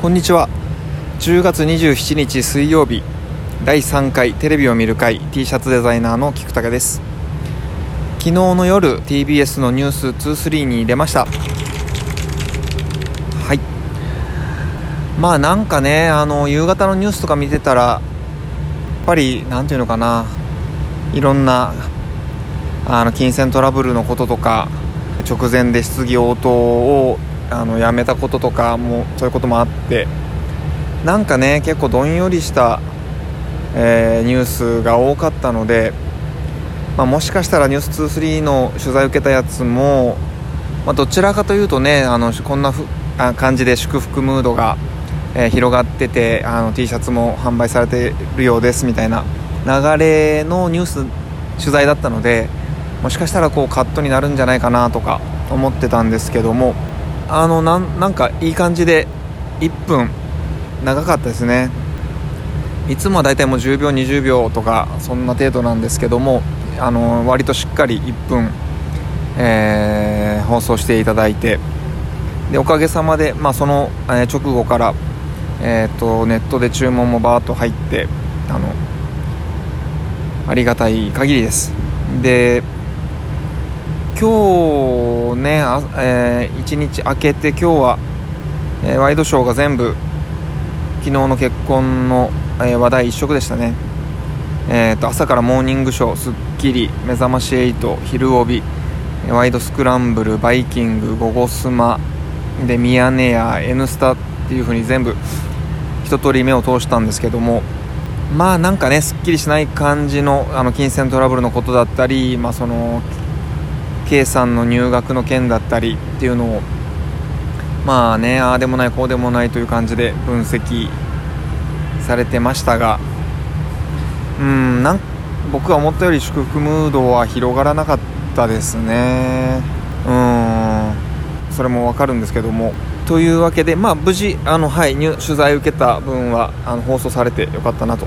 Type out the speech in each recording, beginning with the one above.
こんにちは。10月27日水曜日第3回テレビを見る会 T シャツデザイナーの菊武です。昨日の夜 TBS のニュース23に出ました。はい。まあなんかねあの夕方のニュースとか見てたらやっぱり何ていうのかないろんなあの金銭トラブルのこととか直前で質疑応答をあのやめたこととかもそういうこともあってなんかね結構どんよりした、えー、ニュースが多かったので、まあ、もしかしたら「ニュース2 3の取材受けたやつも、まあ、どちらかというとねあのこんなふあ感じで祝福ムードが、えー、広がっててあの T シャツも販売されてるようですみたいな流れのニュース取材だったのでもしかしたらこうカットになるんじゃないかなとか思ってたんですけどもあのなんなんかいい感じで1分長かったですね。いつもはだいたいもう10秒20秒とかそんな程度なんですけどもあの割としっかり1分、えー、放送していただいてでおかげさまで、まあ、その、えー、直後から、えーと、ネットで注文もバーッと入ってあのありがたい限りです。で今日ね、えー、1日明けて今日は、えー、ワイドショーが全部昨日の結婚の、えー、話題一色でしたね、えーと、朝からモーニングショー『スッキリ』『目覚まし8』『昼帯』『ワイドスクランブル』『バイキング』『ゴゴスマ』で『ミヤネ屋』『N スタ』っていう風に全部一通り目を通したんですけどもまあなんかねすっきりしない感じのあの金銭トラブルのことだったり、まあ、その K さんの入学の件だったりっていうのをまあねああでもないこうでもないという感じで分析されてましたがうんなん僕が思ったより祝福ムードは広がらなかったですね。うんそれも分かるんですけども。というわけで、まあ、無事あの、はい、取材受けた分はあの放送されてよかったなと。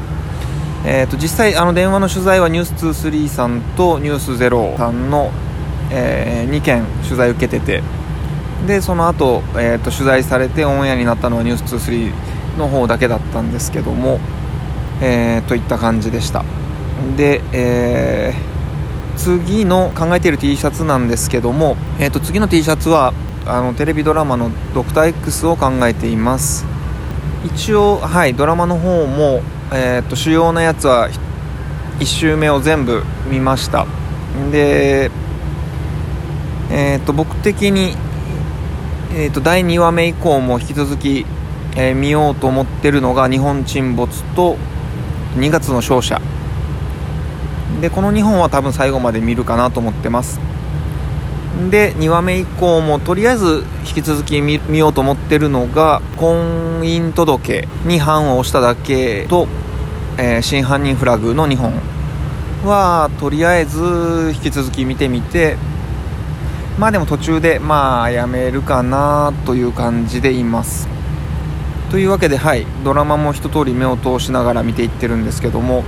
えーと、実際あの電話の取材は「ニュース2 3さんと「ニュースゼロさんのえー、2件取材受けてて。でその後、えーと、取材されてオンエアになったのは「ニュース2 3の方だけだったんですけども、えー、といった感じでした。で、えー、次の考えている T シャツなんですけども、えー、と次の T シャツはあのテレビドラマの「ドクター X」を考えています。一応はいドラマの方も、えー、と主要なやつは1周目を全部見ました。でえーと、僕的に、えーと、第2話目以降も引き続き、えー、見ようと思ってるのが「日本沈没」と「2月の勝者」でこの2本は多分最後まで見るかなと思ってます。で2話目以降もとりあえず引き続き見ようと思ってるのが「婚姻届に判を押しただけと」えー、真犯人フラグ」の2本はとりあえず引き続き見てみてまあでも途中でまあやめるかなという感じでいます。というわけではい。ドラマも一通り目を通しながら見ていってるんですけども。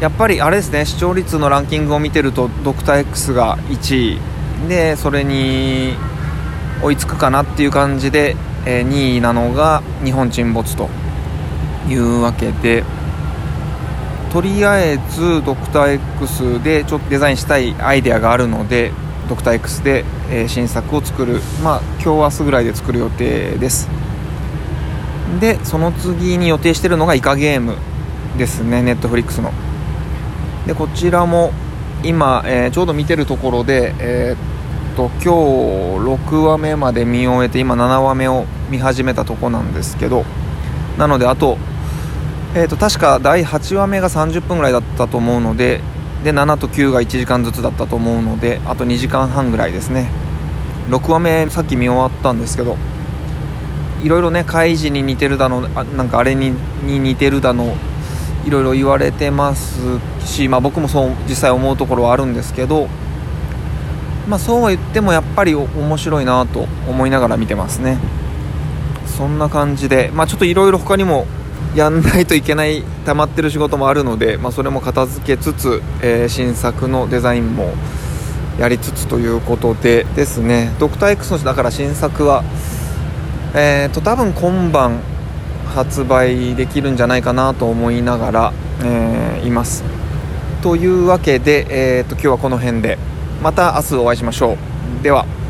やっぱりあれですね。視聴率のランキングを見てるとドクター X が1位。でそれに追いつくかなっていう感じで、え2位なのが日本沈没というわけで。とりあえずドクター X でちょっとデザインしたいアイデアがあるのでドクター X で、えー、新作を作る。まあ今日明日ぐらいで作る予定です。でその次に予定してるのがイカゲームですね。ネットフリックスの。でこちらも今、えー、ちょうど見てるところでえー、っと今日6話目まで見終えて今7話目を見始めたとこなんですけど。なのであとえーと確か第8話目が30分ぐらいだったと思うのでで7と9が1時間ずつだったと思うのであと2時間半ぐらいですね。6話目さっき見終わったんですけどいろいろね開示に似てるだのあなんかあれにに似てるだのいろいろ言われてますし、まあ、僕もそう実際思うところはあるんですけど、まあ、そうは言ってもやっぱり面白いなと思いながら見てますね。そんな感じで、まあ、ちょっといろいろ他にもやんないといけない溜まってる仕事もあるので、まあ、それも片付けつつ、えー、新作のデザインもやりつつということでですね。ドクター X のだから新作はえーと多分今晩発売できるんじゃないかなと思いながら、えー、います。というわけで、えーと、と今日はこの辺でまた明日お会いしましょう。では。